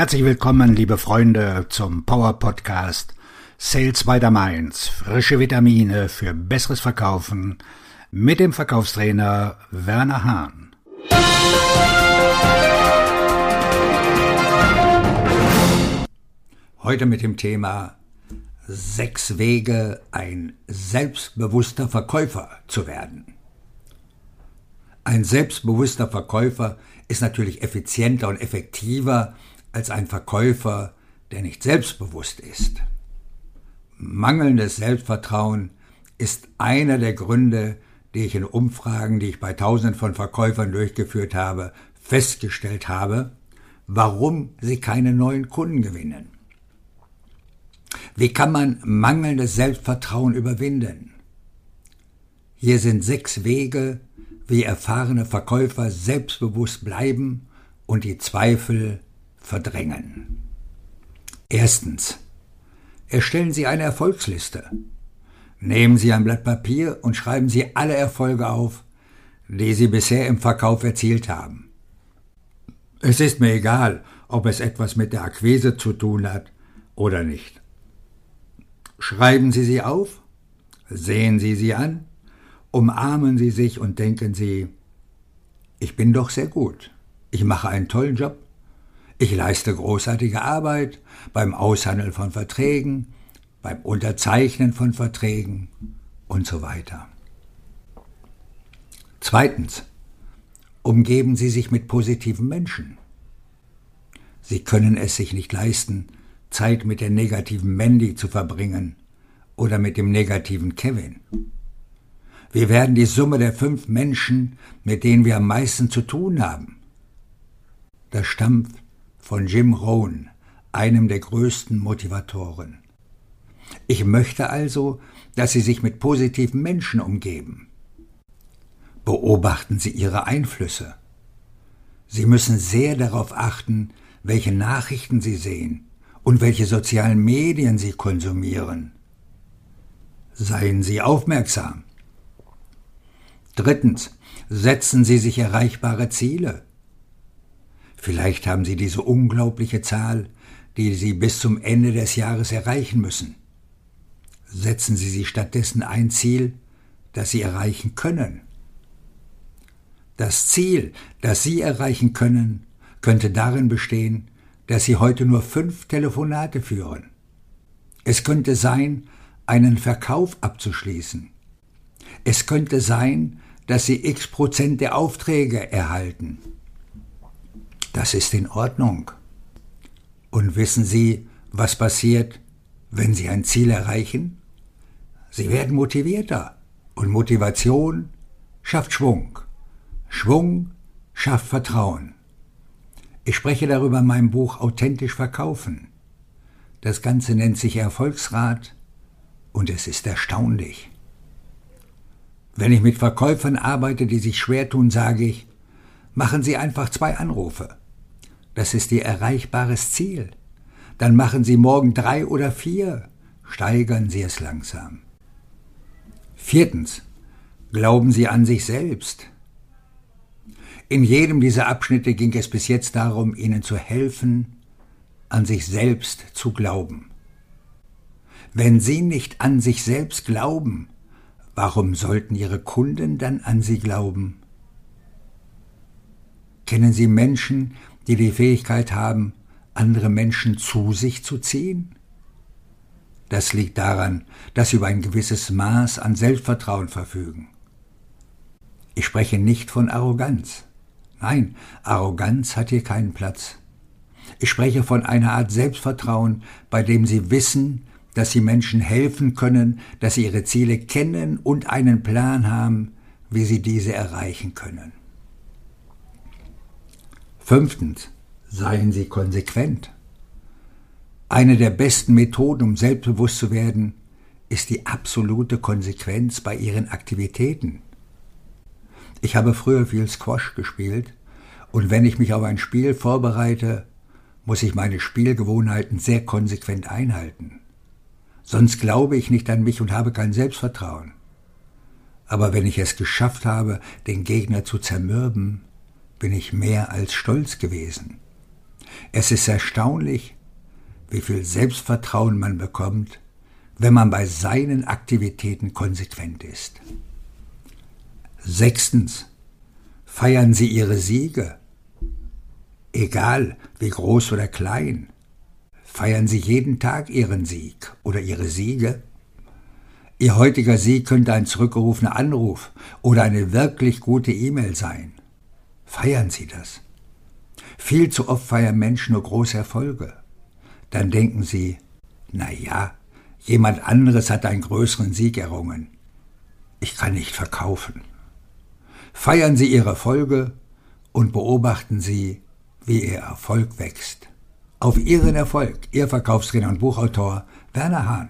Herzlich willkommen, liebe Freunde, zum Power Podcast Sales by the Mainz. Frische Vitamine für besseres Verkaufen mit dem Verkaufstrainer Werner Hahn. Heute mit dem Thema Sechs Wege, ein selbstbewusster Verkäufer zu werden. Ein selbstbewusster Verkäufer ist natürlich effizienter und effektiver als ein Verkäufer, der nicht selbstbewusst ist. Mangelndes Selbstvertrauen ist einer der Gründe, die ich in Umfragen, die ich bei tausenden von Verkäufern durchgeführt habe, festgestellt habe, warum sie keine neuen Kunden gewinnen. Wie kann man mangelndes Selbstvertrauen überwinden? Hier sind sechs Wege, wie erfahrene Verkäufer selbstbewusst bleiben und die Zweifel verdrängen. Erstens. Erstellen Sie eine Erfolgsliste. Nehmen Sie ein Blatt Papier und schreiben Sie alle Erfolge auf, die Sie bisher im Verkauf erzielt haben. Es ist mir egal, ob es etwas mit der Akquise zu tun hat oder nicht. Schreiben Sie sie auf, sehen Sie sie an, umarmen Sie sich und denken Sie, ich bin doch sehr gut, ich mache einen tollen Job, ich leiste großartige Arbeit beim Aushandeln von Verträgen, beim Unterzeichnen von Verträgen und so weiter. Zweitens. Umgeben Sie sich mit positiven Menschen. Sie können es sich nicht leisten, Zeit mit der negativen Mandy zu verbringen oder mit dem negativen Kevin. Wir werden die Summe der fünf Menschen, mit denen wir am meisten zu tun haben. Das stammt von Jim Rohn, einem der größten Motivatoren. Ich möchte also, dass Sie sich mit positiven Menschen umgeben. Beobachten Sie Ihre Einflüsse. Sie müssen sehr darauf achten, welche Nachrichten Sie sehen und welche sozialen Medien Sie konsumieren. Seien Sie aufmerksam. Drittens, setzen Sie sich erreichbare Ziele. Vielleicht haben Sie diese unglaubliche Zahl, die Sie bis zum Ende des Jahres erreichen müssen. Setzen Sie sich stattdessen ein Ziel, das Sie erreichen können. Das Ziel, das Sie erreichen können, könnte darin bestehen, dass Sie heute nur fünf Telefonate führen. Es könnte sein, einen Verkauf abzuschließen. Es könnte sein, dass Sie x Prozent der Aufträge erhalten. Das ist in Ordnung. Und wissen Sie, was passiert, wenn Sie ein Ziel erreichen? Sie werden motivierter. Und Motivation schafft Schwung. Schwung schafft Vertrauen. Ich spreche darüber in meinem Buch Authentisch verkaufen. Das Ganze nennt sich Erfolgsrat und es ist erstaunlich. Wenn ich mit Verkäufern arbeite, die sich schwer tun, sage ich, machen Sie einfach zwei Anrufe. Das ist Ihr erreichbares Ziel. Dann machen Sie morgen drei oder vier. Steigern Sie es langsam. Viertens. Glauben Sie an sich selbst. In jedem dieser Abschnitte ging es bis jetzt darum, Ihnen zu helfen, an sich selbst zu glauben. Wenn Sie nicht an sich selbst glauben, warum sollten Ihre Kunden dann an Sie glauben? Kennen Sie Menschen, die die Fähigkeit haben, andere Menschen zu sich zu ziehen? Das liegt daran, dass sie über ein gewisses Maß an Selbstvertrauen verfügen. Ich spreche nicht von Arroganz. Nein, Arroganz hat hier keinen Platz. Ich spreche von einer Art Selbstvertrauen, bei dem sie wissen, dass sie Menschen helfen können, dass sie ihre Ziele kennen und einen Plan haben, wie sie diese erreichen können. Fünftens, seien Sie konsequent. Eine der besten Methoden, um selbstbewusst zu werden, ist die absolute Konsequenz bei Ihren Aktivitäten. Ich habe früher viel Squash gespielt und wenn ich mich auf ein Spiel vorbereite, muss ich meine Spielgewohnheiten sehr konsequent einhalten. Sonst glaube ich nicht an mich und habe kein Selbstvertrauen. Aber wenn ich es geschafft habe, den Gegner zu zermürben, bin ich mehr als stolz gewesen. Es ist erstaunlich, wie viel Selbstvertrauen man bekommt, wenn man bei seinen Aktivitäten konsequent ist. Sechstens. Feiern Sie Ihre Siege. Egal wie groß oder klein. Feiern Sie jeden Tag Ihren Sieg oder Ihre Siege. Ihr heutiger Sieg könnte ein zurückgerufener Anruf oder eine wirklich gute E-Mail sein. Feiern Sie das. Viel zu oft feiern Menschen nur große Erfolge. Dann denken sie, na ja, jemand anderes hat einen größeren Sieg errungen. Ich kann nicht verkaufen. Feiern Sie Ihre Erfolge und beobachten Sie, wie Ihr Erfolg wächst. Auf Ihren Erfolg, Ihr Verkaufsredner und Buchautor Werner Hahn.